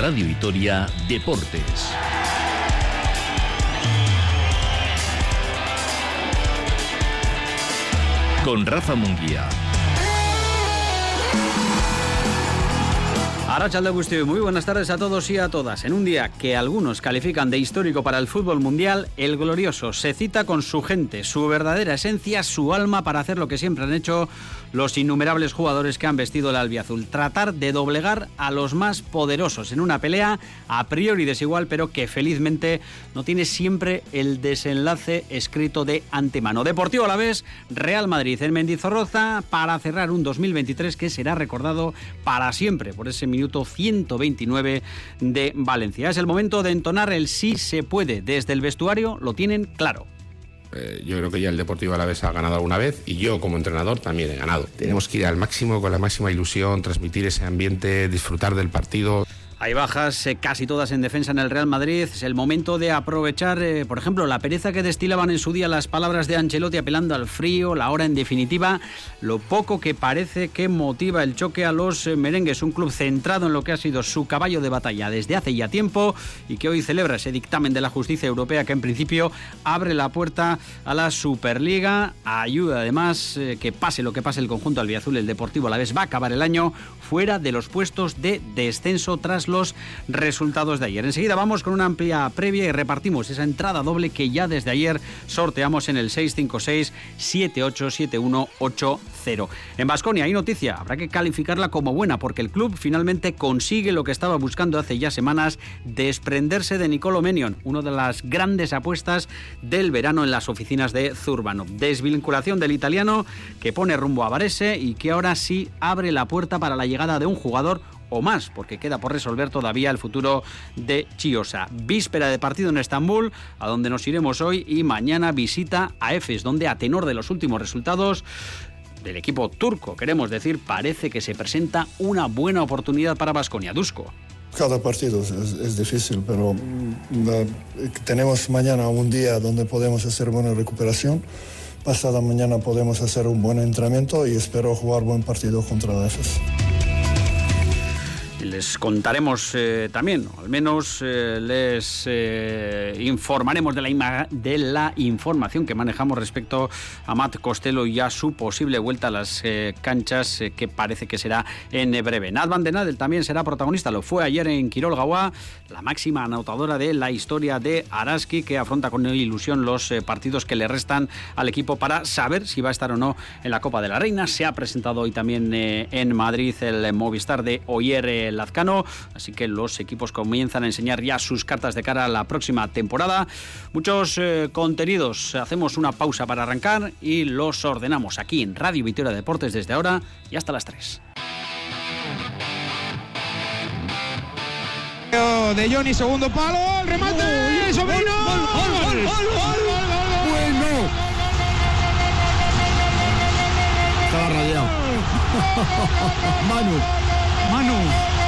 Radio Vitoria Deportes. Con Rafa Munguía. Arrachal de muy buenas tardes a todos y a todas. En un día que algunos califican de histórico para el fútbol mundial, el glorioso se cita con su gente, su verdadera esencia, su alma para hacer lo que siempre han hecho los innumerables jugadores que han vestido el albiazul. Tratar de doblegar a los más poderosos en una pelea a priori desigual, pero que felizmente no tiene siempre el desenlace escrito de antemano. Deportivo a la vez, Real Madrid en Mendizorroza para cerrar un 2023 que será recordado para siempre por ese minuto 129 de Valencia. Es el momento de entonar el sí se puede. Desde el vestuario lo tienen claro. Eh, yo creo que ya el Deportivo Alavés ha ganado alguna vez y yo como entrenador también he ganado. Tenemos que ir al máximo con la máxima ilusión, transmitir ese ambiente, disfrutar del partido. Hay bajas, eh, casi todas en defensa en el Real Madrid. Es el momento de aprovechar, eh, por ejemplo, la pereza que destilaban en su día las palabras de Ancelotti apelando al frío, la hora en definitiva, lo poco que parece que motiva el choque a los eh, merengues. Un club centrado en lo que ha sido su caballo de batalla desde hace ya tiempo y que hoy celebra ese dictamen de la justicia europea que en principio abre la puerta a la Superliga. Ayuda además que pase lo que pase el conjunto albiazul, el Deportivo a la vez va a acabar el año fuera de los puestos de descenso tras los resultados de ayer. Enseguida vamos con una amplia previa y repartimos esa entrada doble que ya desde ayer sorteamos en el 656 787180. En Basconia hay noticia, habrá que calificarla como buena porque el club finalmente consigue lo que estaba buscando hace ya semanas, desprenderse de Nicolo Menion, una de las grandes apuestas del verano en las oficinas de Zurbano. Desvinculación del italiano que pone rumbo a Varese y que ahora sí abre la puerta para la llegada de un jugador o más, porque queda por resolver todavía el futuro de Chiosa. Víspera de partido en Estambul, a donde nos iremos hoy, y mañana visita a Efes, donde a tenor de los últimos resultados del equipo turco, queremos decir, parece que se presenta una buena oportunidad para Basconia. Dusko. Cada partido es, difícil, pero mm, tenemos mañana un día donde podemos hacer buena recuperación. Pasada mañana podemos hacer un buen entrenamiento y espero jugar buen partido contra la EFES. Les contaremos eh, también, al menos eh, les eh, informaremos de la, de la información que manejamos respecto a Matt Costello y a su posible vuelta a las canchas que parece que será en breve. Nad Van Nadel también será protagonista, lo fue ayer en Quirol Gawá, la máxima anotadora de la historia de Araski que afronta con ilusión los partidos que le restan al equipo para saber si va a estar o no en la Copa de la Reina. Se ha presentado hoy también en Madrid el Movistar de Oyer Lazcano, así que los equipos comienzan a enseñar ya sus cartas de cara a la próxima temporada. Muchos eh, contenidos, hacemos una pausa para arrancar y los ordenamos aquí en Radio Victoria Deportes desde ahora y hasta las 3. De Johnny, segundo palo, remate, Sobrino. Bueno. Estaba radiado. Manu. Manu.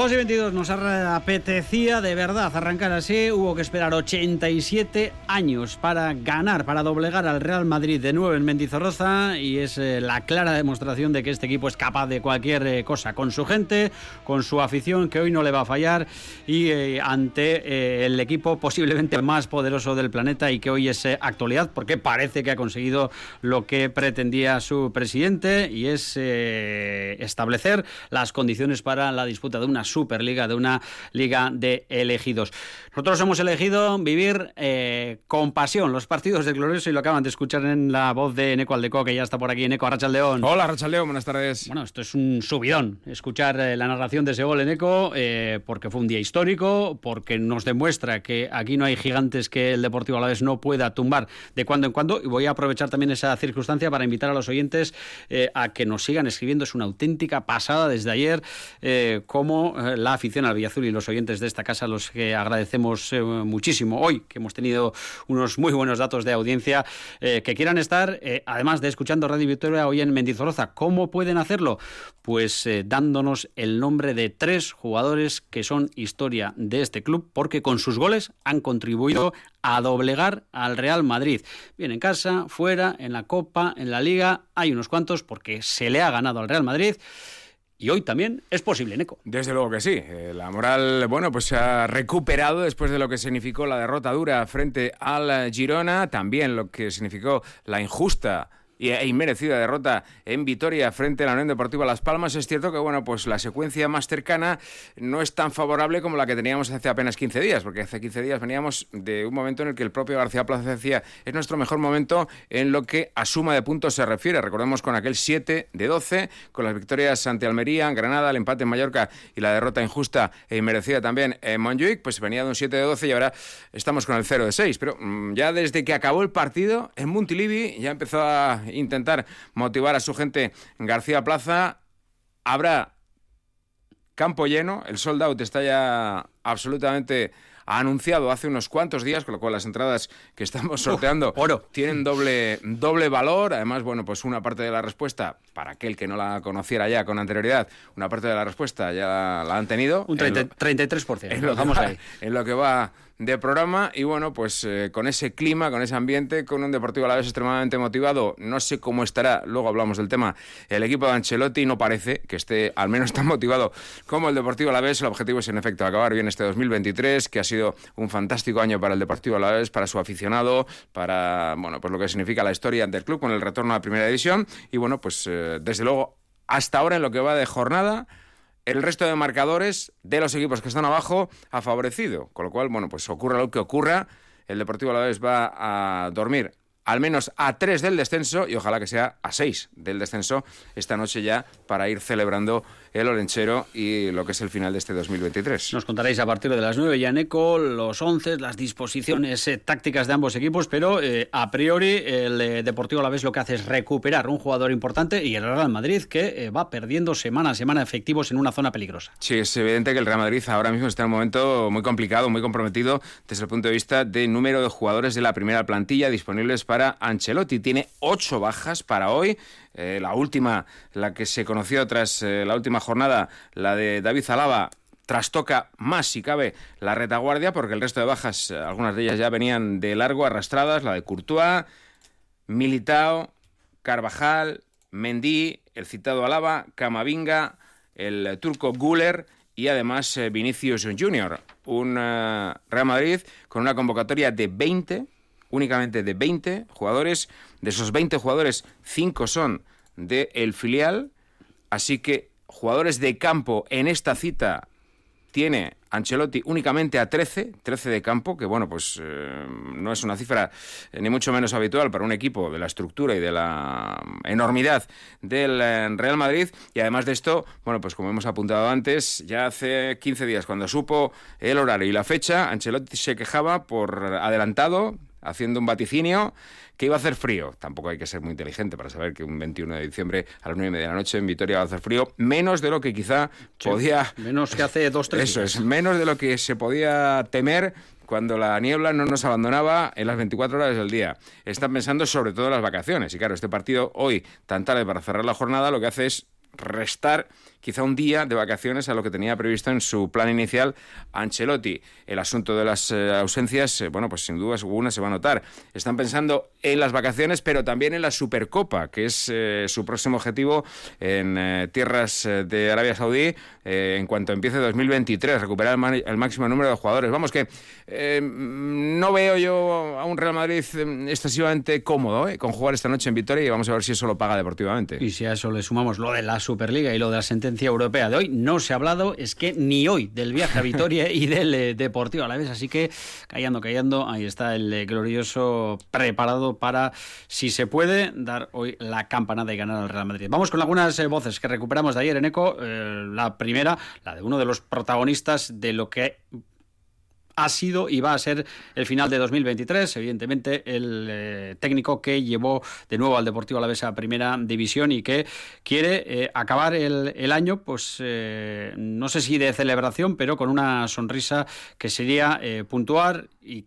2 y 22 nos apetecía de verdad arrancar así. Hubo que esperar 87 años para ganar, para doblegar al Real Madrid de nuevo en Mendizorroza. Y es eh, la clara demostración de que este equipo es capaz de cualquier eh, cosa con su gente, con su afición, que hoy no le va a fallar. Y eh, ante el equipo posiblemente más poderoso del planeta y que hoy es actualidad, porque parece que ha conseguido lo que pretendía su presidente y es establecer las condiciones para la disputa de una Superliga, de una liga de elegidos. Nosotros hemos elegido vivir eh, con pasión los partidos de Glorioso y lo acaban de escuchar en la voz de Eneco Aldeco, que ya está por aquí. Eneco Arrachaldeón. Hola, Arrachaldeón, buenas tardes. Bueno, esto es un subidón, escuchar eh, la narración de ese gol, Eneco, eh, porque fue un día histórico, porque nos demuestra que aquí no hay gigantes que el Deportivo a la vez no pueda tumbar de cuando en cuando. Y voy a aprovechar también esa circunstancia para invitar a los oyentes a que nos sigan escribiendo. Es una auténtica pasada desde ayer, cómo eh, la afición al Villazul y los oyentes de esta casa, los que agradecemos eh, muchísimo hoy, que hemos tenido unos muy buenos datos de audiencia, que quieran estar, además de escuchando Radio Victoria hoy en Mendizorroza. ¿Cómo pueden hacerlo? Pues dándonos el nombre de tres jugadores que son historia de este club, porque con sus goles han contribuido a doblegar al Real Madrid. Bien en casa, fuera, en la Copa, en la Liga, hay unos cuantos porque se le ha ganado al Real Madrid. Y hoy también es posible, Neco. Desde luego que sí. Eh, la moral, bueno, pues se ha recuperado después de lo que significó la derrota dura frente al Girona, también lo que significó la injusta e inmerecida derrota en Vitoria frente a la Unión Deportiva Las Palmas. Es cierto que bueno, pues la secuencia más cercana no es tan favorable como la que teníamos hace apenas 15 días, porque hace 15 días veníamos de un momento en el que el propio García Plaza decía es nuestro mejor momento en lo que a suma de puntos se refiere. Recordemos con aquel 7 de 12, con las victorias ante Almería, Granada, el empate en Mallorca y la derrota injusta e inmerecida también en Montjuic, pues venía de un 7 de 12 y ahora estamos con el 0 de 6. Pero mm, ya desde que acabó el partido, en Montilivi ya empezó a intentar motivar a su gente García Plaza. Habrá campo lleno, el sold out está ya absolutamente anunciado hace unos cuantos días, con lo cual las entradas que estamos sorteando oro. tienen doble, doble valor. Además, bueno, pues una parte de la respuesta, para aquel que no la conociera ya con anterioridad, una parte de la respuesta ya la han tenido. Un 33%. En lo, ahí. en lo que va de programa y bueno, pues eh, con ese clima, con ese ambiente, con un Deportivo a la vez extremadamente motivado, no sé cómo estará, luego hablamos del tema, el equipo de Ancelotti no parece que esté al menos tan motivado como el Deportivo a la vez, el objetivo es en efecto acabar bien este 2023, que ha sido un fantástico año para el Deportivo a la vez, para su aficionado, para bueno, pues lo que significa la historia del club con el retorno a la primera división y bueno, pues eh, desde luego hasta ahora en lo que va de jornada el resto de marcadores de los equipos que están abajo ha favorecido. Con lo cual, bueno, pues ocurra lo que ocurra, el Deportivo Alavés va a dormir al menos a tres del descenso y ojalá que sea a seis del descenso esta noche ya para ir celebrando el Orenchero y lo que es el final de este 2023. Nos contaréis a partir de las 9 ya, Neco, los 11, las disposiciones eh, tácticas de ambos equipos, pero eh, a priori el eh, Deportivo a la vez lo que hace es recuperar un jugador importante y el Real Madrid que va perdiendo semana a semana efectivos en una zona peligrosa. Sí, es evidente que el Real Madrid ahora mismo está en un momento muy complicado, muy comprometido desde el punto de vista de número de jugadores de la primera plantilla disponibles para Ancelotti. Tiene ocho bajas para hoy. Eh, la última, la que se conoció tras eh, la última jornada, la de David Zalaba, trastoca más, si cabe, la retaguardia, porque el resto de bajas, eh, algunas de ellas ya venían de largo, arrastradas, la de Courtois, Militao, Carvajal, Mendy, el citado Alaba, Camavinga, el turco Guller y además Vinicius Junior. Un Real Madrid con una convocatoria de 20 únicamente de 20 jugadores. De esos 20 jugadores, 5 son del filial. Así que jugadores de campo en esta cita tiene Ancelotti únicamente a 13, 13 de campo, que bueno, pues eh, no es una cifra eh, ni mucho menos habitual para un equipo de la estructura y de la enormidad del eh, Real Madrid. Y además de esto, bueno, pues como hemos apuntado antes, ya hace 15 días, cuando supo el horario y la fecha, Ancelotti se quejaba por adelantado haciendo un vaticinio que iba a hacer frío. Tampoco hay que ser muy inteligente para saber que un 21 de diciembre a las 9 y media de la noche en Vitoria va a hacer frío, menos de lo que quizá podía... Menos que hace dos, tres Eso es, menos de lo que se podía temer cuando la niebla no nos abandonaba en las 24 horas del día. Están pensando sobre todo en las vacaciones. Y claro, este partido hoy, tan tarde para cerrar la jornada, lo que hace es restar quizá un día de vacaciones a lo que tenía previsto en su plan inicial Ancelotti. El asunto de las eh, ausencias, eh, bueno, pues sin duda alguna se va a notar. Están pensando en las vacaciones, pero también en la Supercopa, que es eh, su próximo objetivo en tierras de Arabia Saudí en cuanto empiece 2023, recuperar el, máximo número de jugadores. Vamos que no veo yo a un Real Madrid excesivamente cómodo con jugar esta noche en Vitoria y vamos a ver si eso lo paga deportivamente. Y si a eso le sumamos lo de la Superliga y lo de la sentencia europea de hoy. No se ha hablado, es que ni hoy, del viaje a Vitoria y del eh, Deportivo a la vez. Así que, callando, callando, ahí está el eh, glorioso preparado para, si se puede, dar hoy la campanada y ganar al Real Madrid. Vamos con algunas eh, voces que recuperamos de ayer en ECO. la primera, la de uno de los protagonistas de lo que ha sido y va a ser el final de 2023. Evidentemente, el eh, técnico que llevó de nuevo al Deportivo Alavés a primera división y que quiere eh, acabar el, año, pues eh, no sé si de celebración, pero con una sonrisa que sería puntuar y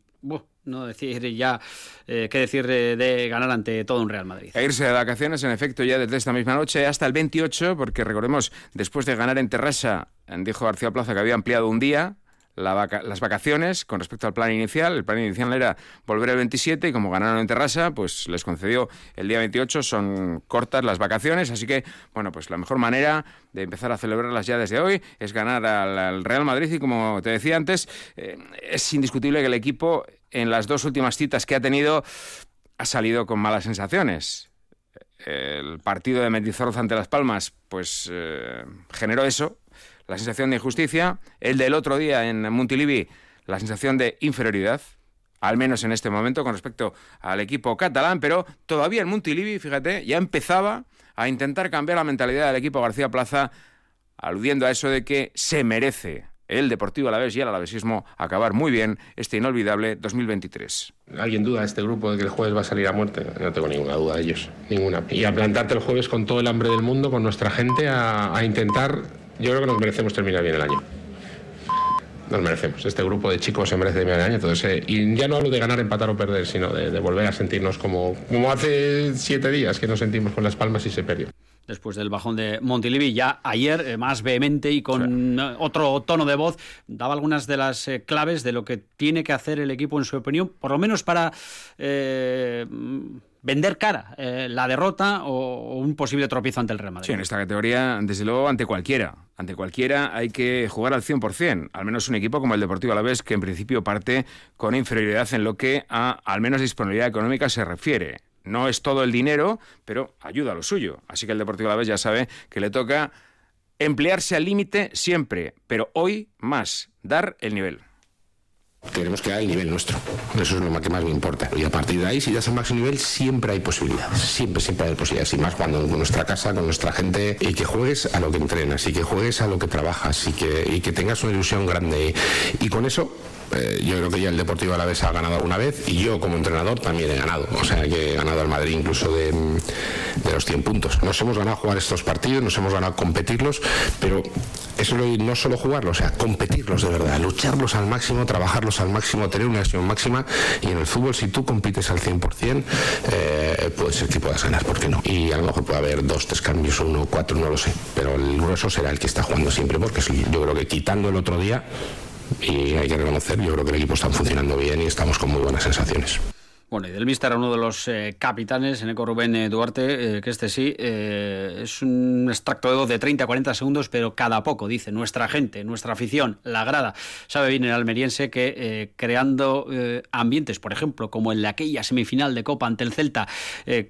no decir ya qué decir de, ganar ante todo un Real Madrid. A irse de vacaciones, en efecto, ya desde esta misma noche hasta el 28, porque recordemos, después de ganar en Terrassa, dijo García Plaza que había ampliado un día, las vacaciones con respecto al plan inicial. El plan inicial era volver el 27 y como ganaron en Terrassa, pues les concedió el día 28. Son cortas las vacaciones, así que, bueno, pues la mejor manera de empezar a celebrarlas ya desde hoy es ganar al, Real Madrid y como te decía antes, eh, es indiscutible que el equipo en las dos últimas citas que ha tenido ha salido con malas sensaciones. El partido de Mendizorroza ante Las Palmas, pues eh, generó eso, la sensación de injusticia, el del otro día en Montilivi, la sensación de inferioridad, al menos en este momento con respecto al equipo catalán, pero todavía en Montilivi, fíjate, ya empezaba a intentar cambiar la mentalidad del equipo García Plaza, aludiendo a eso de que se merece el Deportivo Alavés y el alavesismo acabar muy bien este inolvidable 2023. ¿Alguien duda de este grupo de que el jueves va a salir a muerte? No tengo ninguna duda de ellos, ninguna. Y a plantarte el jueves con todo el hambre del mundo, con nuestra gente, a intentar yo creo que nos merecemos terminar bien el año. Nos merecemos. Este grupo de chicos se merece terminar el año. Entonces, eh, y ya no hablo de ganar, empatar o perder, sino de, volver a sentirnos como, como hace siete días que nos sentimos con las palmas y se perdió después del bajón de Montilivi. Ya ayer, eh, más vehemente y con otro tono de voz, daba algunas de las eh, claves de lo que tiene que hacer el equipo, en su opinión, por lo menos para vender cara eh, la derrota o, un posible tropiezo ante el Real Madrid. Sí, en esta categoría, desde luego, ante cualquiera. Ante cualquiera hay que jugar al 100%, al menos un equipo como el Deportivo Alavés, que en principio parte con inferioridad en lo que a al menos disponibilidad económica se refiere. No es todo el dinero, pero ayuda a lo suyo. Así que el Deportivo Alavés ya sabe que le toca emplearse al límite siempre, pero hoy más, dar el nivel. Queremos quedar al nivel nuestro. Eso es lo que más me importa. Y a partir de ahí, si das al máximo nivel, siempre hay posibilidades. Siempre, siempre hay posibilidades. Y más cuando con nuestra casa, con nuestra gente, y que juegues a lo que entrenas, y que juegues a lo que trabajas, y que, y que tengas una ilusión grande. Y con eso eh, yo creo que ya el Deportivo Alavés ha ganado alguna vez y yo como entrenador también he ganado. O sea que he ganado al Madrid incluso de, los 100 puntos. Nos hemos ganado jugar estos partidos, nos hemos ganado competirlos, pero eso no solo jugarlos, o sea, competirlos de verdad, lucharlos al máximo, trabajarlos al máximo, tener una acción máxima y en el fútbol si tú compites al 100% eh, puede ser que puedas ganar, ¿por qué no? Y a lo mejor puede haber dos, tres cambios, uno, cuatro, no lo sé, pero el grueso será el que está jugando siempre porque yo creo que quitando el otro día y hay que reconocer, yo creo que el equipo está funcionando bien y estamos con muy buenas sensaciones. Bueno, y del Mister era uno de los eh, capitanes, Eneco Rubén eh, Duarte, eh, que este sí, es un extracto de voz de 30 a 40 segundos, pero cada poco, dice, nuestra gente, nuestra afición, la grada. Sabe bien el almeriense que creando ambientes, por ejemplo, como en la aquella semifinal de Copa ante el Celta,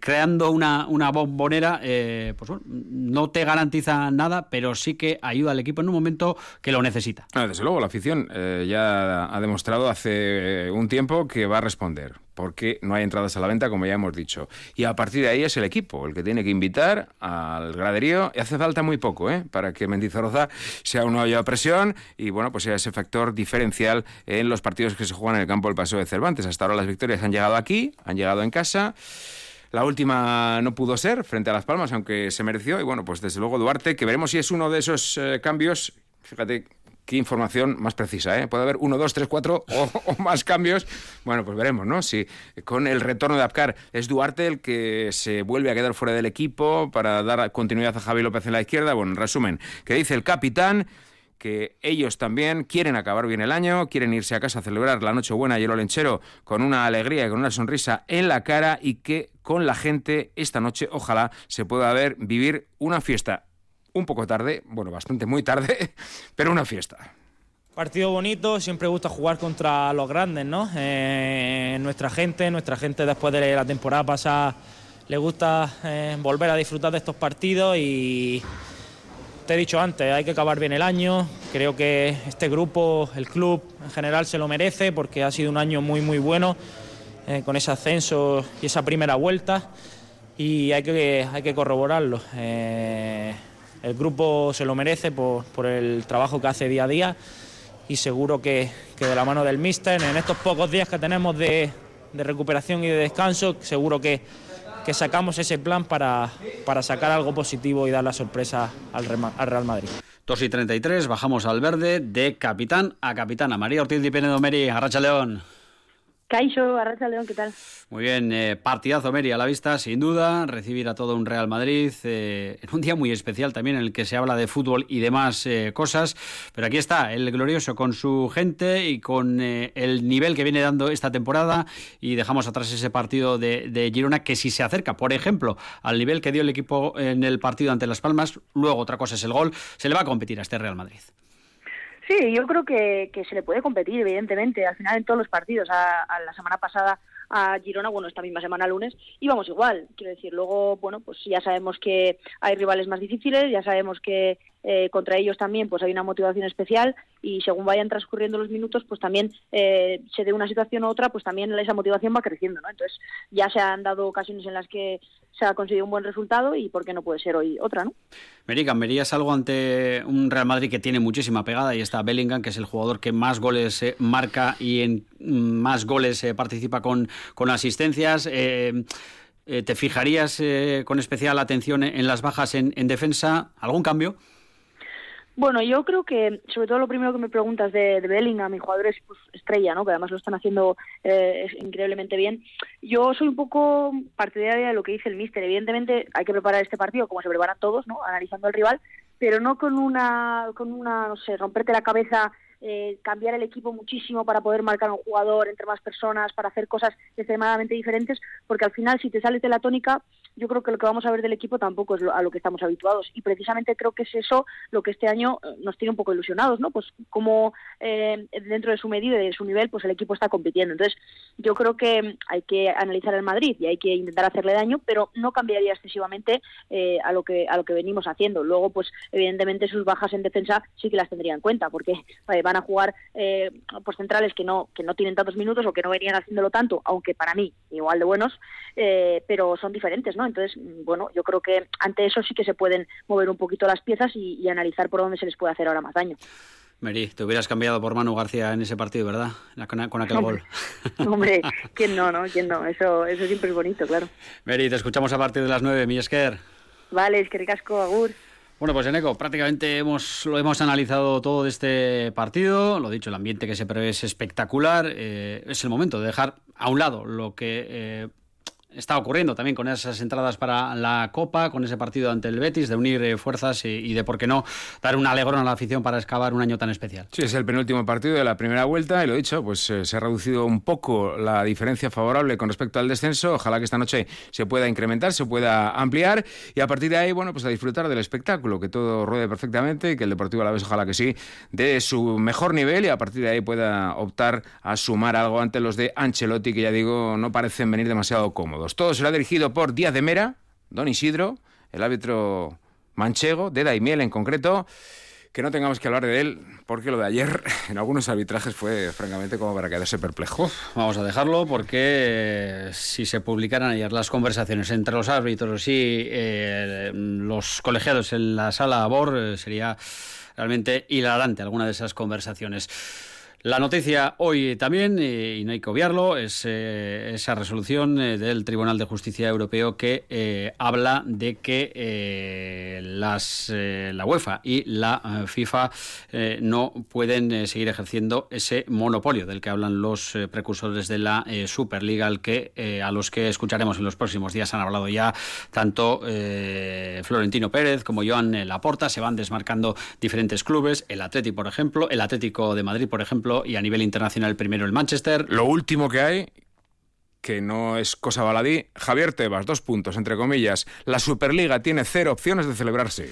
creando una, una bombonera, pues bueno, no te garantiza nada, pero sí que ayuda al equipo en un momento que lo necesita. Ah, desde luego, la afición ya ha demostrado hace un tiempo que va a responder porque no hay entradas a la venta, como ya hemos dicho. Y a partir de ahí es el equipo el que tiene que invitar al graderío. Y hace falta muy poco ¿eh? para que Mendizorroza sea una olla de presión y bueno, pues sea ese factor diferencial en los partidos que se juegan en el campo del Paseo de Cervantes. Hasta ahora las victorias han llegado aquí, han llegado en casa. La última no pudo ser frente a Las Palmas, aunque se mereció. Y bueno, pues desde luego Duarte, que veremos si es uno de esos eh, cambios. Fíjate qué información más precisa, ¿eh? Puede haber uno, dos, tres, cuatro o, más cambios. Bueno, pues veremos, ¿no? Si con el retorno de Apcar es Duarte el que se vuelve a quedar fuera del equipo para dar continuidad a Javi López en la izquierda. Bueno, en resumen, que dice el capitán que ellos también quieren acabar bien el año, quieren irse a casa a celebrar la Nochebuena y el Olenchero con una alegría y con una sonrisa en la cara y que con la gente esta noche ojalá se pueda ver vivir una fiesta un poco tarde, bueno, bastante muy tarde, pero una fiesta. Partido bonito, siempre gusta jugar contra los grandes, ¿no? Eh, nuestra gente, nuestra gente después de la temporada pasada le gusta eh, volver a disfrutar de estos partidos y te he dicho antes, hay que acabar bien el año, creo que este grupo, el club en general se lo merece porque ha sido un año muy muy bueno eh, con ese ascenso y esa primera vuelta y hay que, hay que corroborarlo el grupo se lo merece por, el trabajo que hace día a día y seguro que, de la mano del míster, en estos pocos días que tenemos de, recuperación y de descanso, seguro que, sacamos ese plan para, sacar algo positivo y dar la sorpresa al, al Real Madrid. 2 y 33, bajamos al verde de capitán a capitana. María Ortiz de Pinedo Meri, Arracha León. Caixo, Arracha León, ¿qué tal? Muy bien, eh, partidazo Meri a la vista, sin duda, recibir a todo un Real Madrid eh, en un día muy especial también en el que se habla de fútbol y demás eh, cosas, pero aquí está el glorioso con su gente y con eh, el nivel que viene dando esta temporada y dejamos atrás ese partido de, de, Girona que si se acerca, por ejemplo, al nivel que dio el equipo en el partido ante Las Palmas, luego otra cosa es el gol, se le va a competir a este Real Madrid. Sí, yo creo que, que se le puede competir, evidentemente, al final en todos los partidos. A, a la semana pasada a Girona, bueno, esta misma semana lunes, íbamos igual. Quiero decir, luego, bueno, pues ya sabemos que hay rivales más difíciles, ya sabemos que eh, contra ellos también pues hay una motivación especial y según vayan transcurriendo los minutos, pues también eh, se dé una situación u otra, pues también esa motivación va creciendo, ¿no? Entonces ya se han dado ocasiones en las que se ha conseguido un buen resultado y por qué no puede ser hoy otra, ¿no? Merican, ¿verías algo ante un Real Madrid que tiene muchísima pegada y está Bellingham, que es el jugador que más goles eh, marca y en más goles eh, participa con, con asistencias? Eh, ¿Te fijarías con especial atención en las bajas en defensa? ¿Algún cambio? Bueno, yo creo que, sobre todo lo primero que me preguntas de, de Bellingham, mi jugador es pues, estrella, ¿no? que además lo están haciendo eh, increíblemente bien. Yo soy un poco partidaria de lo que dice el míster. Evidentemente hay que preparar este partido como se preparan todos, ¿no? analizando al rival, pero no con una, con una no sé, romperte la cabeza eh, cambiar el equipo muchísimo para poder marcar a un jugador entre más personas, para hacer cosas extremadamente diferentes, porque al final si te sales de la tónica, yo creo que lo que vamos a ver del equipo tampoco es lo, a lo que estamos habituados. Y precisamente creo que es eso lo que este año nos tiene un poco ilusionados, ¿no? Pues como eh, dentro de su medida y de su nivel, pues el equipo está compitiendo. Entonces, yo creo que hay que analizar el Madrid y hay que intentar hacerle daño, pero no cambiaría excesivamente eh, a lo que a lo que venimos haciendo. Luego, pues evidentemente sus bajas en defensa sí que las tendría en cuenta, porque van a jugar eh, pues centrales que no que no tienen tantos minutos o que no venían haciéndolo tanto, aunque para mí igual de buenos, eh, pero son diferentes, ¿no? Entonces, bueno, yo creo que ante eso sí que se pueden mover un poquito las piezas y, y analizar por dónde se les puede hacer ahora más daño. Meri, te hubieras cambiado por Manu García en ese partido, ¿verdad? Con, con aquel gol. Hombre, ¿quién no, no? ¿Quién no? Eso, eso siempre es bonito, claro. Meri, te escuchamos a partir de las nueve, Millesker. Vale, es que ricasco, Agur. Bueno, pues Eneco, prácticamente hemos, lo hemos analizado todo de este partido. Lo dicho, el ambiente que se prevé es espectacular. Eh, es el momento de dejar a un lado lo que eh, está ocurriendo también con esas entradas para la Copa, con ese partido ante el Betis, de unir eh, fuerzas y, de, por qué no, dar un alegrón a la afición para excavar un año tan especial. Sí, es el penúltimo partido de la primera vuelta y lo dicho, pues eh, se ha reducido un poco la diferencia favorable con respecto al descenso. Ojalá que esta noche se pueda incrementar, se pueda ampliar y a partir de ahí, bueno, pues a disfrutar del espectáculo, que todo ruede perfectamente y que el Deportivo a la vez, ojalá que sí, de su mejor nivel y a partir de ahí pueda optar a sumar algo ante los de Ancelotti, que ya digo, no parecen venir demasiado cómodos. Todo será dirigido por Díaz de Mera, Don Isidro, el árbitro manchego, de Daimiel en concreto. Que no tengamos que hablar de él, porque lo de ayer en algunos arbitrajes fue francamente como para quedarse perplejo. Vamos a dejarlo porque si se publicaran ayer las conversaciones entre los árbitros y eh, los colegiados en la sala BOR, eh, sería realmente hilarante alguna de esas conversaciones. La noticia hoy también, y no hay que obviarlo, es eh, esa resolución eh, del Tribunal de Justicia Europeo que eh, habla de que eh, las, la UEFA y la FIFA no pueden seguir ejerciendo ese monopolio del que hablan los precursores de la Superliga, al que, a los que escucharemos en los próximos días. Han hablado ya tanto Florentino Pérez como Joan Laporta, se van desmarcando diferentes clubes, el Atlético, por ejemplo, el Atlético de Madrid, por ejemplo, y a nivel internacional primero el Manchester. Lo último que hay que no es cosa baladí, Javier Tebas, dos puntos, entre comillas. La Superliga tiene cero opciones de celebrarse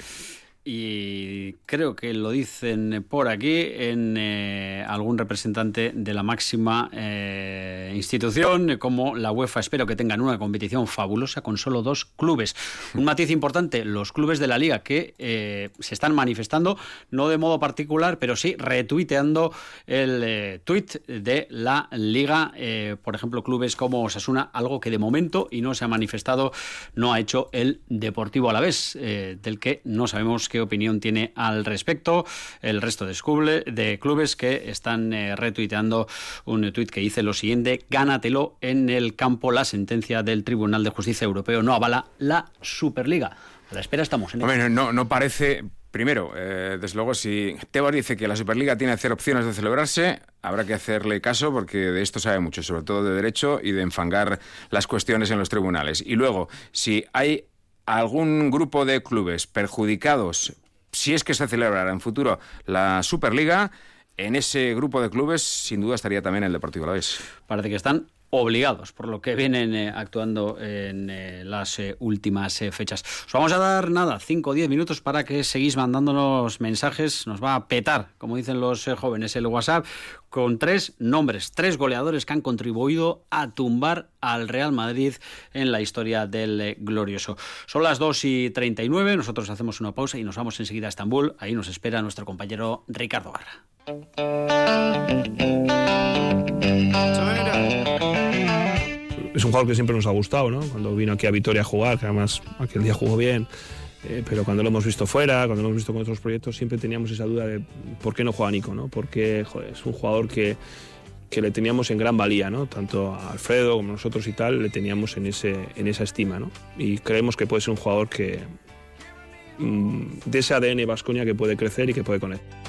y creo que lo dicen por aquí en eh, algún representante de la máxima eh, institución como la UEFA. Espero que tengan una competición fabulosa con solo dos clubes. Un matiz importante, los clubes de la liga que eh, se están manifestando, no de modo particular, pero sí retuiteando el tuit de la liga. Por ejemplo, clubes como Osasuna, algo que de momento y no se ha manifestado, no ha hecho el Deportivo a la vez, del que no sabemos qué opinión tiene al respecto el resto de, clubes que están eh, retuiteando un tuit que dice lo siguiente, gánatelo en el campo, la sentencia del Tribunal de Justicia Europeo no avala la Superliga. A la espera estamos. En Hombre, no, no parece Primero, eh, desde luego, si Tebas dice que la Superliga tiene cero opciones de celebrarse, habrá que hacerle caso porque de esto sabe mucho, sobre todo de derecho y de enfangar las cuestiones en los tribunales. Y luego, si hay algún grupo de clubes perjudicados, si es que se celebrará en futuro la Superliga, en ese grupo de clubes sin duda estaría también el Deportivo Alavés. Parece que están obligados, por lo que vienen eh, actuando en eh, las eh, últimas fechas. Os vamos a dar nada, 5 o 10 minutos para que seguís mandándonos mensajes. Nos va a petar, como dicen los jóvenes, el WhatsApp con tres nombres, tres goleadores que han contribuido a tumbar al Real Madrid en la historia del glorioso. Son las 2 y 39, nosotros hacemos una pausa y nos vamos enseguida a Estambul. Ahí nos espera nuestro compañero Ricardo Garra. Es un jugador que siempre nos ha gustado, ¿no? Cuando vino aquí a Vitoria a jugar, que además aquel día jugó bien, eh, pero cuando lo hemos visto fuera, cuando lo hemos visto con otros proyectos, siempre teníamos esa duda de por qué no juega Nico, ¿no? Porque es un jugador que, que le teníamos en gran valía, ¿no? Tanto a Alfredo como nosotros y tal, le teníamos en, ese, en esa estima, ¿no? Y creemos que puede ser un jugador que mm, de ese ADN Vasconia que puede crecer y que puede conectar.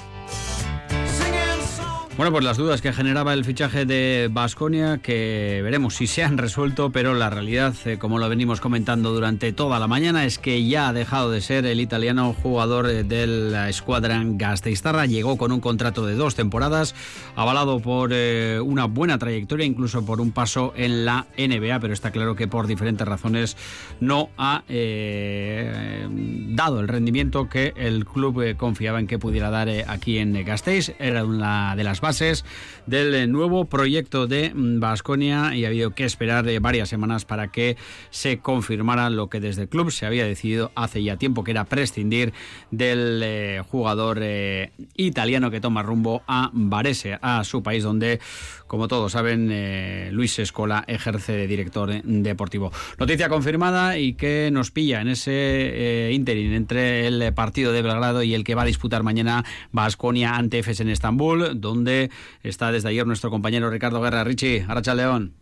Bueno, pues las dudas que generaba el fichaje de Basconia, que veremos si se han resuelto, pero la realidad, eh, como lo venimos comentando durante toda la mañana, es que ya ha dejado de ser el italiano jugador eh, de la escuadra Gasteiztarra. Llegó con un contrato de dos temporadas, avalado por eh, una buena trayectoria, incluso por un paso en la NBA, pero está claro que por diferentes razones no ha dado el rendimiento que el club confiaba en que pudiera dar aquí en Gasteiz. Era una de las bases del eh, nuevo proyecto de Vasconia mm, y ha habido que esperar eh, varias semanas para que se confirmara lo que desde el club se había decidido hace ya tiempo, que era prescindir del eh, jugador italiano que toma rumbo a Varese, a su país donde como todos saben, Luis Escola ejerce de director deportivo. Noticia confirmada y que nos pilla en ese interín entre el partido de Belgrado y el que va a disputar mañana Vasconia ante Efes en Estambul, donde está desde ayer nuestro compañero Ricardo Guerra. Richie, Aracha León.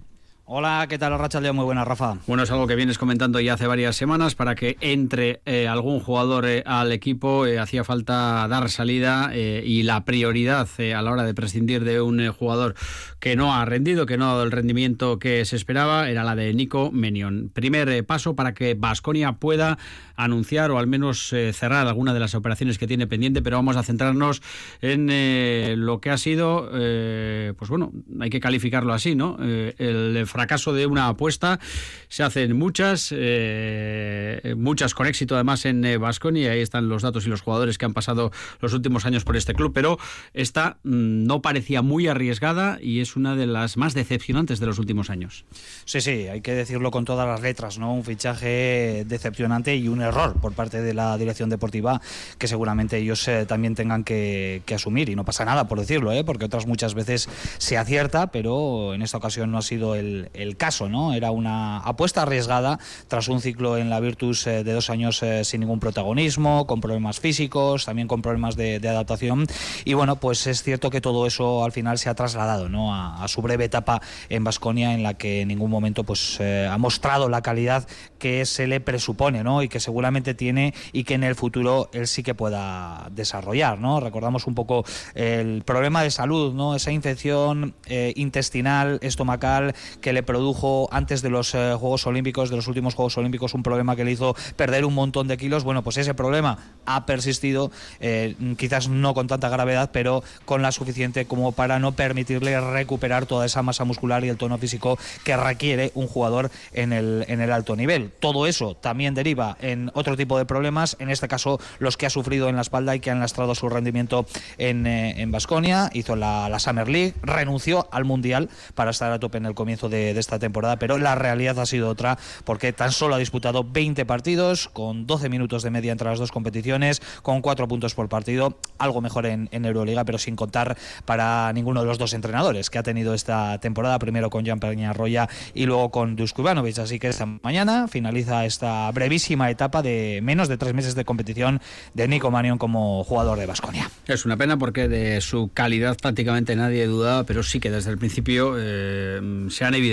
Hola, ¿qué tal, Racha León? Muy buena, Rafa. Bueno, es algo que vienes comentando ya hace varias semanas. Para que entre eh, algún jugador eh, al equipo eh, hacía falta dar salida y la prioridad a la hora de prescindir de un jugador que no ha rendido, que no ha dado el rendimiento que se esperaba, era la de Nico Menion. Primer paso para que Vasconia pueda anunciar o al menos cerrar alguna de las operaciones que tiene pendiente, pero vamos a centrarnos en lo que ha sido, pues bueno, hay que calificarlo así, ¿no? el fracaso de una apuesta. Se hacen muchas, eh, muchas con éxito además en Vasconia. Eh, ahí están los datos y los jugadores que han pasado los últimos años por este club, pero esta mm, no parecía muy arriesgada y es una de las más decepcionantes de los últimos años. Sí, sí, hay que decirlo con todas las letras, ¿no? Un fichaje decepcionante y un error por parte de la dirección deportiva que seguramente ellos eh, también tengan que, que, asumir y no pasa nada por decirlo, ¿eh? porque otras muchas veces se acierta, pero en esta ocasión no ha sido el, el, caso, ¿no? Era una apuesta arriesgada tras un ciclo en la Virtus eh, de dos años eh, sin ningún protagonismo, con problemas físicos, también con problemas de, adaptación. Y bueno, pues es cierto que todo eso al final se ha trasladado, ¿no? A, su breve etapa en Vasconia, en la que en ningún momento pues eh, ha mostrado la calidad que se le presupone, ¿no? Y que seguramente tiene y que en el futuro él sí que pueda desarrollar, ¿no? Recordamos un poco el problema de salud, ¿no? Esa infección intestinal, estomacal que le produjo antes de los eh, Juegos Olímpicos, de los últimos Juegos Olímpicos, un problema que le hizo perder un montón de kilos. Bueno, pues ese problema ha persistido, eh, quizás no con tanta gravedad, pero con la suficiente como para no permitirle recuperar toda esa masa muscular y el tono físico que requiere un jugador en el, en el alto nivel. Todo eso también deriva en otro tipo de problemas, en este caso los que ha sufrido en la espalda y que han lastrado su rendimiento en Basconia. Eh, hizo la, la Summer League, renunció al Mundial para estar a tope en el comienzo de de, esta temporada, pero la realidad ha sido otra porque tan solo ha disputado 20 partidos con 12 minutos de media entre las dos competiciones, con 4 puntos por partido, algo mejor en, Euroliga, pero sin contar para ninguno de los dos entrenadores que ha tenido esta temporada, primero con Jan Peñarroya y luego con Dusko Ivanovic. Así que esta mañana finaliza esta brevísima etapa de menos de tres meses de competición de Nico Manion como jugador de Basconia. Es una pena porque de su calidad prácticamente nadie dudaba, pero sí que desde el principio eh, se han evidenciado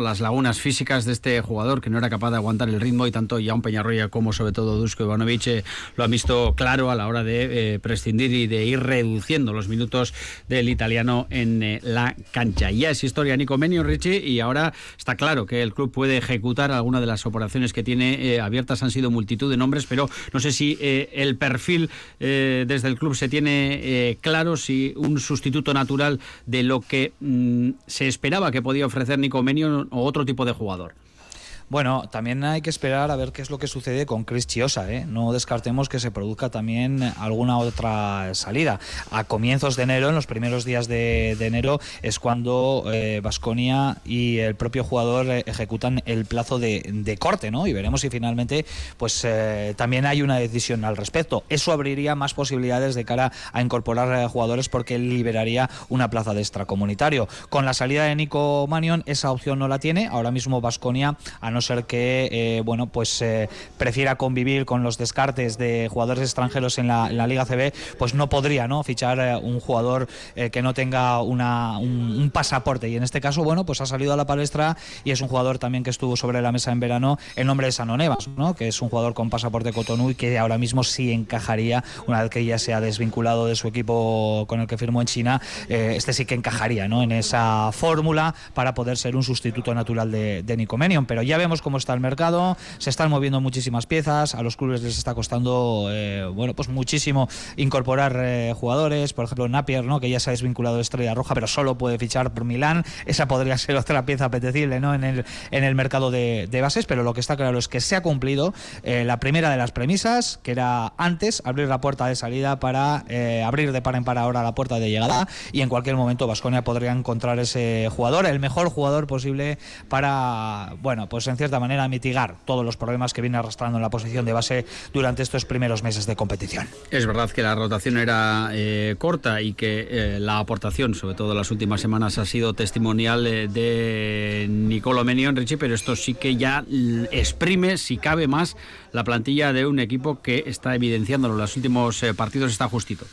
las lagunas físicas de este jugador que no era capaz de aguantar el ritmo y tanto Jan Peñarroya como sobre todo Dusko Ivanovic eh, lo han visto claro a la hora de eh, prescindir y de ir reduciendo los minutos del italiano en la cancha. Ya es historia Nico Menio Richie y ahora está claro que el club puede ejecutar alguna de las operaciones que tiene abiertas han sido multitud de nombres, pero no sé si el perfil desde el club se tiene claro si un sustituto natural de lo que mm, se esperaba que podía ofrecer Nico Menio o otro tipo de jugador. Bueno, también hay que esperar a ver qué es lo que sucede con Chris Chiosa. ¿eh? No descartemos que se produzca también alguna otra salida. A comienzos de enero, en los primeros días de, enero, es cuando Vasconia eh, y el propio jugador eh, ejecutan el plazo de, corte, ¿no? Y veremos si finalmente, pues eh, también hay una decisión al respecto. Eso abriría más posibilidades de cara a incorporar jugadores porque liberaría una plaza de extracomunitario. Con la salida de Nico Manion, esa opción no la tiene. Ahora mismo Vasconia, a ser que eh, bueno pues eh, prefiera convivir con los descartes de jugadores extranjeros en la, Liga CB, pues no podría no fichar eh, un jugador que no tenga una, un, pasaporte. Y en este caso, bueno, pues ha salido a la palestra y es un jugador también que estuvo sobre la mesa en verano, el nombre de Sanonevas, ¿no? que es un jugador con pasaporte Cotonou y que ahora mismo sí encajaría, una vez que ya se ha desvinculado de su equipo con el que firmó en China, este sí que encajaría ¿no? en esa fórmula para poder ser un sustituto natural de, de Nicomenion. Pero ya vemos cómo está el mercado, se están moviendo muchísimas piezas, a los clubes les está costando eh, bueno, pues muchísimo incorporar eh, jugadores, por ejemplo Napier, ¿no? que ya se ha desvinculado de Estrella Roja, pero solo puede fichar por Milán, esa podría ser otra pieza apetecible ¿no? en, el, en el mercado de, bases, pero lo que está claro es que se ha cumplido eh, la primera de las premisas, que era antes abrir la puerta de salida para abrir de par en par ahora la puerta de llegada y en cualquier momento Vasconia podría encontrar ese jugador, el mejor jugador posible para, bueno, pues en cierta manera mitigar todos los problemas que viene arrastrando en la posición de base durante estos primeros meses de competición. Es verdad que la rotación era eh, corta y que eh, la aportación, sobre todo en las últimas semanas, ha sido testimonial eh, de Nicolo Menion, Richie, pero esto sí que ya exprime, si cabe más, la plantilla de un equipo que está evidenciándolo. En los últimos partidos está justito.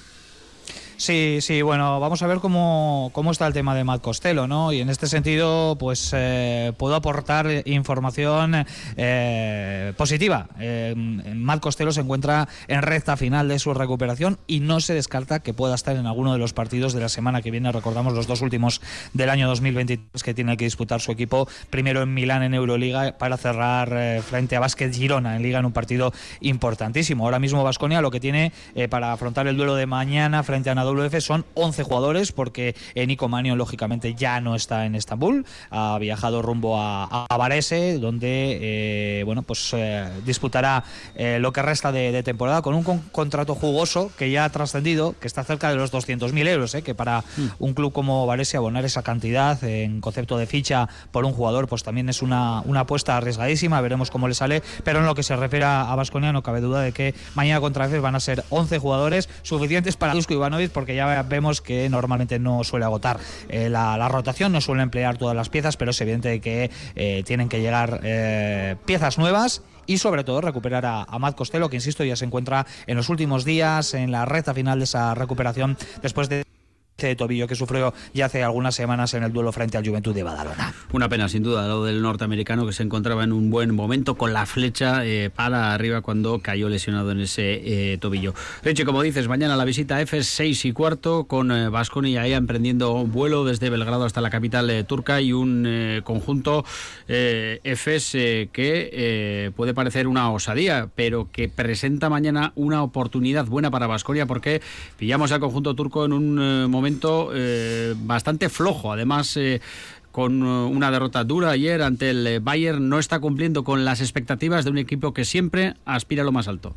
Sí, sí, bueno, vamos a ver cómo, cómo está el tema de Matt Costello, ¿no? Y en este sentido, pues eh, puedo aportar información eh, positiva. Eh, Matt Costello se encuentra en recta final de su recuperación y no se descarta que pueda estar en alguno de los partidos de la semana que viene. Recordamos los dos últimos del año 2023 que tiene que disputar su equipo, primero en Milán en Euroliga para cerrar frente a Básquet Girona en Liga en un partido importantísimo. Ahora mismo Vasconia lo que tiene para afrontar el duelo de mañana frente a WF son 11 jugadores porque Nico Manio lógicamente ya no está en Estambul, ha viajado rumbo a, a Varese donde eh, bueno pues eh, disputará eh, lo que resta de, temporada con un contrato jugoso que ya ha trascendido, que está cerca de los 200.000 euros, que para mm. un club como Varese abonar esa cantidad en concepto de ficha por un jugador pues también es una, una apuesta arriesgadísima, veremos cómo le sale, pero en lo que se refiere a Vasconia no cabe duda de que mañana contra EFES van a ser 11 jugadores suficientes para Dusko Ivanovic porque ya vemos que normalmente no suele agotar eh, la, rotación, no suele emplear todas las piezas, pero es evidente que eh, tienen que llegar eh, piezas nuevas y sobre todo recuperar a, a, Matt Costello, que insisto ya se encuentra en los últimos días en la recta final de esa recuperación después de de tobillo que sufrió ya hace algunas semanas en el duelo frente al Juventud de Badalona. Una pena, sin duda, lo del norteamericano que se encontraba en un buen momento con la flecha eh, para arriba cuando cayó lesionado en ese eh, tobillo. Reche, como dices, mañana la visita Efes 6 y cuarto con eh, Vasconi ahí emprendiendo un vuelo desde Belgrado hasta la capital turca y un conjunto Efes que puede parecer una osadía, pero que presenta mañana una oportunidad buena para Vasconia porque pillamos al conjunto turco en un momento eh, bastante flojo. Además, eh, con eh, una derrota dura ayer ante el Bayern, no está cumpliendo con las expectativas de un equipo que siempre aspira a lo más alto.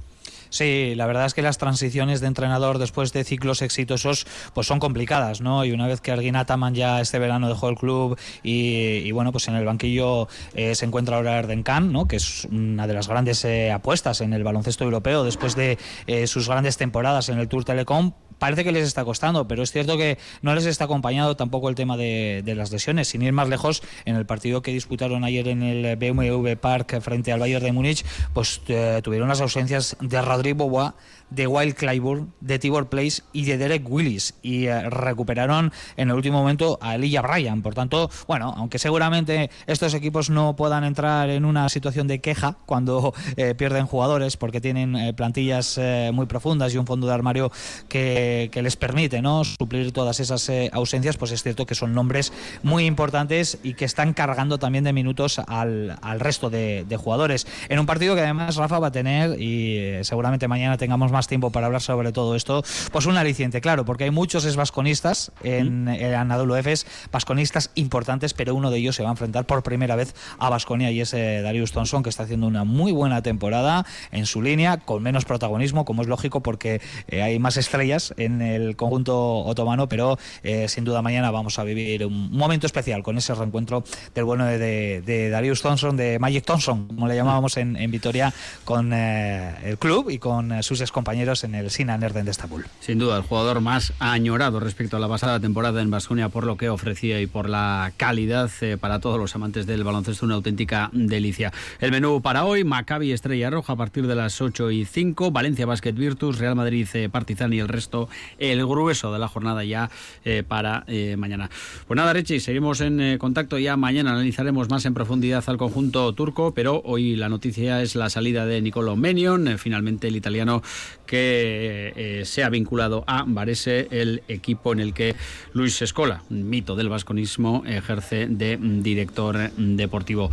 Sí, la verdad es que las transiciones de entrenador después de ciclos exitosos pues son complicadas, ¿no? Y una vez que Ergin Ataman ya este verano dejó el club y, bueno, pues en el banquillo eh, se encuentra ahora Erden ¿no? Que es una de las grandes eh, apuestas en el baloncesto europeo después de eh, sus grandes temporadas en el Tour Telecom, parece que les está costando, pero es cierto que no les está acompañado tampoco el tema de, las lesiones. Sin ir más lejos, en el partido que disputaron ayer en el BMW Park frente al Bayern de Múnich, pues eh, tuvieron las ausencias de Rodrigo Adri Boboá, de Wild Clyburn, de Tibor Place y de Derek Willis. Y eh, recuperaron en el último momento a Elijah Bryan. Por tanto, bueno, aunque seguramente estos equipos no puedan entrar en una situación de queja cuando eh, pierden jugadores, porque tienen plantillas muy profundas y un fondo de armario que les permite ¿no? suplir todas esas eh, ausencias, pues es cierto que son nombres muy importantes y que están cargando también de minutos al, resto de, jugadores. En un partido que además Rafa va a tener, y eh, seguramente mañana tengamos más tiempo para hablar sobre todo esto, pues un aliciente, claro, porque hay muchos esvasconistas en, en AWFs, vasconistas importantes, pero uno de ellos se va a enfrentar por primera vez a Vasconia y es eh, Darius Thompson, que está haciendo una muy buena temporada en su línea, con menos protagonismo, como es lógico, porque hay más estrellas en el conjunto otomano, pero eh, sin duda mañana vamos a vivir un momento especial con ese reencuentro del bueno de, Darius Thompson, de Magic Thompson, como le llamábamos en, Vitoria, con eh, el club y con eh, sus excompañeros en el Sinan de Estambul. Sin duda, el jugador más añorado respecto a la pasada temporada en Basconia por lo que ofrecía y por la calidad para todos los amantes del baloncesto, una auténtica delicia. El menú para hoy, Maccabi Estrella Roja a partir de las 8 y 5, Valencia Basket Virtus, Real Madrid Partizan y el resto el grueso de la jornada ya eh, para eh, mañana. Pues nada, Richie, seguimos en eh, contacto ya mañana, analizaremos más en profundidad al conjunto turco, pero hoy la noticia es la salida de Nicolo Menion, finalmente el italiano que se ha vinculado a Varese, el equipo en el que Luis Escola, mito del vasconismo, ejerce de director deportivo.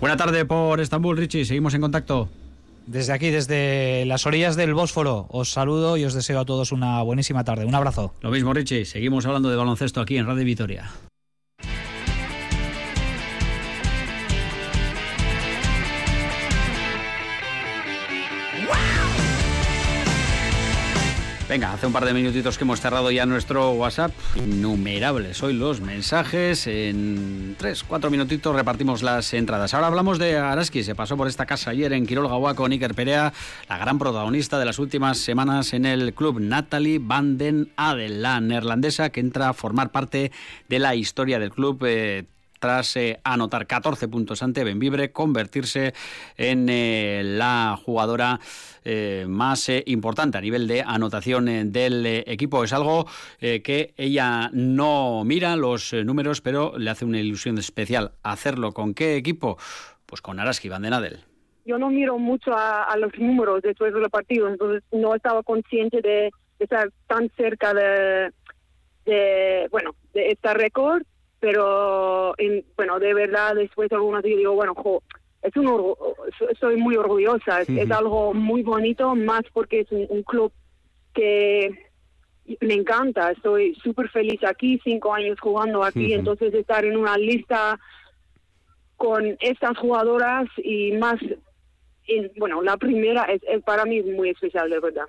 Buena tarde por Estambul, Richie, seguimos en contacto. Desde aquí, desde las orillas del Bósforo, os saludo y os deseo a todos una buenísima tarde. Un abrazo. Lo mismo, Richie. Seguimos hablando de baloncesto aquí en Radio Vitoria. Venga, hace un par de minutitos que hemos cerrado ya nuestro WhatsApp. Innumerables hoy los mensajes. En tres, cuatro minutitos repartimos las entradas. Ahora hablamos de Araski. Se pasó por esta casa ayer en Quirol Gawá con Iker Perea, la gran protagonista de las últimas semanas en el club, Natalie van den Adel, la neerlandesa que entra a formar parte de la historia del club. Eh, tras eh, anotar 14 puntos ante Benvibre, convertirse en eh, la jugadora eh, más importante a nivel de anotación del equipo. Es algo que ella no mira los números, pero le hace una ilusión especial hacerlo. ¿Con qué equipo? Pues con Araski Van den Adel. Yo no miro mucho a, los números después de los partidos, entonces no estaba consciente de, estar tan cerca de, de bueno, de este récord pero bueno, de verdad después de algunos días digo, bueno, es un soy muy orgullosa, es, algo muy bonito, más porque es un, club que me encanta, estoy súper feliz aquí, cinco años jugando aquí, entonces estar en una lista con estas jugadoras y más, bueno, la primera es, es para mí muy especial, de verdad.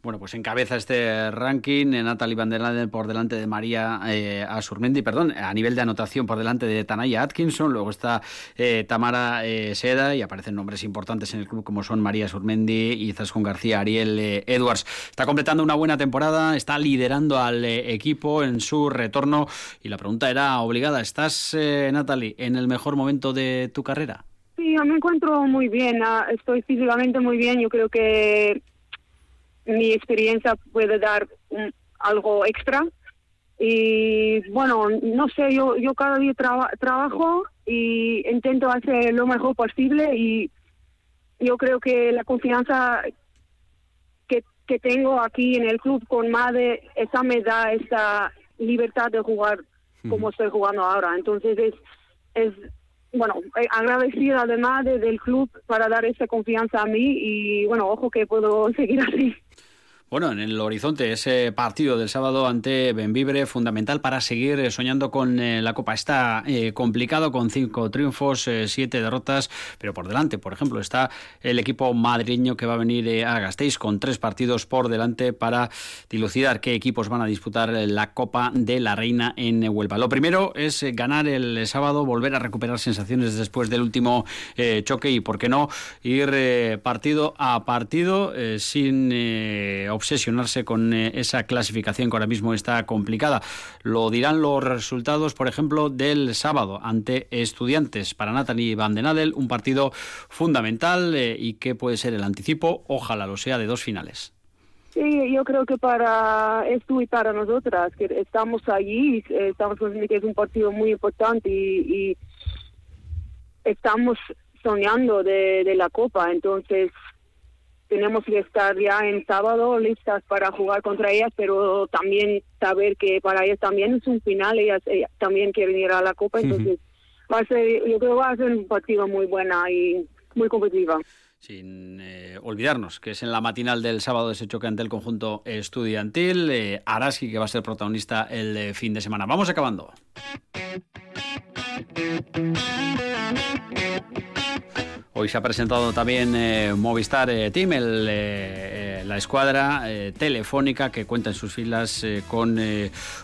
Bueno, pues encabeza este ranking Natalie Van der Landen por delante de María eh, Asurmendi, perdón, a nivel de anotación por delante de Tanaya Atkinson, luego está eh, Tamara eh, Seda y aparecen nombres importantes en el club como son María Asurmendi, Izaskun García, Ariel eh, Edwards. Está completando una buena temporada, está liderando al equipo en su retorno y la pregunta era obligada, ¿estás, Natalie, en el mejor momento de tu carrera? Sí, me encuentro muy bien, ah, estoy físicamente muy bien, yo creo que mi experiencia puede dar algo extra. Y bueno, no sé, yo, yo cada día trabajo y intento hacer lo mejor posible y yo creo que la confianza que, que tengo aquí en el club con Made, esa me da esa libertad de jugar como estoy jugando ahora. Entonces es, es bueno, eh, agradecida además del club para dar esa confianza a mí y bueno, ojo que puedo seguir así. Bueno, en el horizonte ese partido del sábado ante Benvibre, fundamental para seguir eh, soñando con eh, la Copa. Está eh, complicado con cinco triunfos, siete derrotas, pero por delante, por ejemplo, está el equipo madrileño que va a venir a Gasteiz con tres partidos por delante para dilucidar qué equipos van a disputar la Copa de la Reina en Huelva. Lo primero es ganar el sábado, volver a recuperar sensaciones después del último choque y, por qué no, ir partido a partido sin obsesionarse con eh, esa clasificación que ahora mismo está complicada. Lo dirán los resultados, por ejemplo, del sábado ante Estudiantes para Natalie Van den Adel, un partido fundamental eh, y que puede ser el anticipo, ojalá lo sea, de dos finales. Sí, yo creo que para esto y para nosotras, que estamos allí, eh, estamos que es un partido muy importante y, estamos soñando de la Copa, entonces tenemos que estar ya en sábado listas para jugar contra ellas, pero también saber que para ellas también es un final, ellas, también quieren ir a la Copa, entonces va a ser, yo creo que va a ser un partido muy buena y muy competitiva. Sin eh, olvidarnos que es en la matinal del sábado ese choque ante el conjunto estudiantil, eh, Araski que va a ser protagonista el eh, fin de semana. Vamos acabando. Hoy se ha presentado también eh, Movistar eh, Team, eh, la escuadra telefónica que cuenta en sus filas con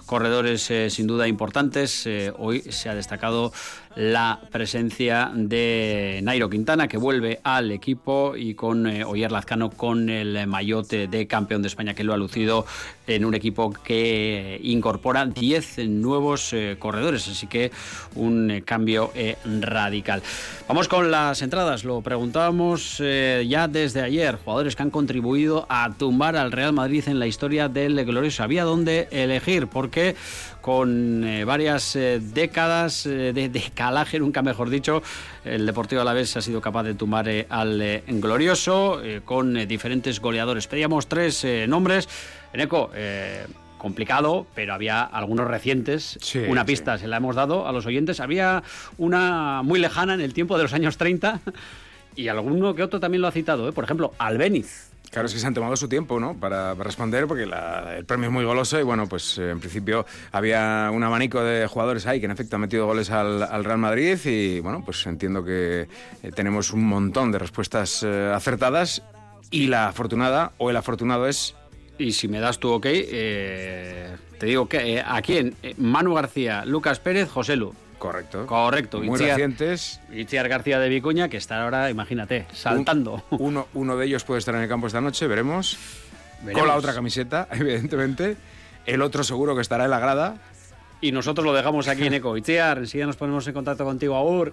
corredores sin duda importantes. hoy se ha destacado la presencia de Nairo Quintana, que vuelve al equipo, y con eh, Oyer Lazcano con el mayote de campeón de España, que lo ha lucido en un equipo que incorpora 10 nuevos eh, corredores, así que un eh, cambio radical. Vamos con las entradas, lo preguntábamos ya desde ayer, jugadores que han contribuido a tumbar al Real Madrid en la historia del glorioso. Había dónde elegir, porque con varias décadas de, de nunca mejor dicho, el Deportivo Alavés ha sido capaz de tumbar eh, al eh, Glorioso eh, con diferentes goleadores. Pedíamos tres nombres. Eneco, complicado, pero había algunos recientes. una pista se la hemos dado a los oyentes. Había una muy lejana en el tiempo de los años 30 y alguno que otro también lo ha citado. Por ejemplo, Albeniz Claro, es que se han tomado su tiempo, ¿no? Para, responder, porque el premio es muy goloso y bueno, pues eh, en principio había un abanico de jugadores ahí que en efecto han metido goles al, Real Madrid y bueno, pues entiendo que eh, tenemos un montón de respuestas eh, acertadas y la afortunada o el afortunado es... Y si me das tu ok, te digo que ¿a quién? Manu García, Lucas Pérez, José Lu. Correcto. Correcto. Muy recientes. Itziar García de Vicuña, que está ahora, imagínate, saltando. uno, uno de ellos puede estar en el campo esta noche, veremos. Con la otra camiseta, evidentemente. El otro seguro que estará en la grada. Y nosotros lo dejamos aquí en Eco. Itziar, enseguida nos ponemos en contacto contigo. Aur.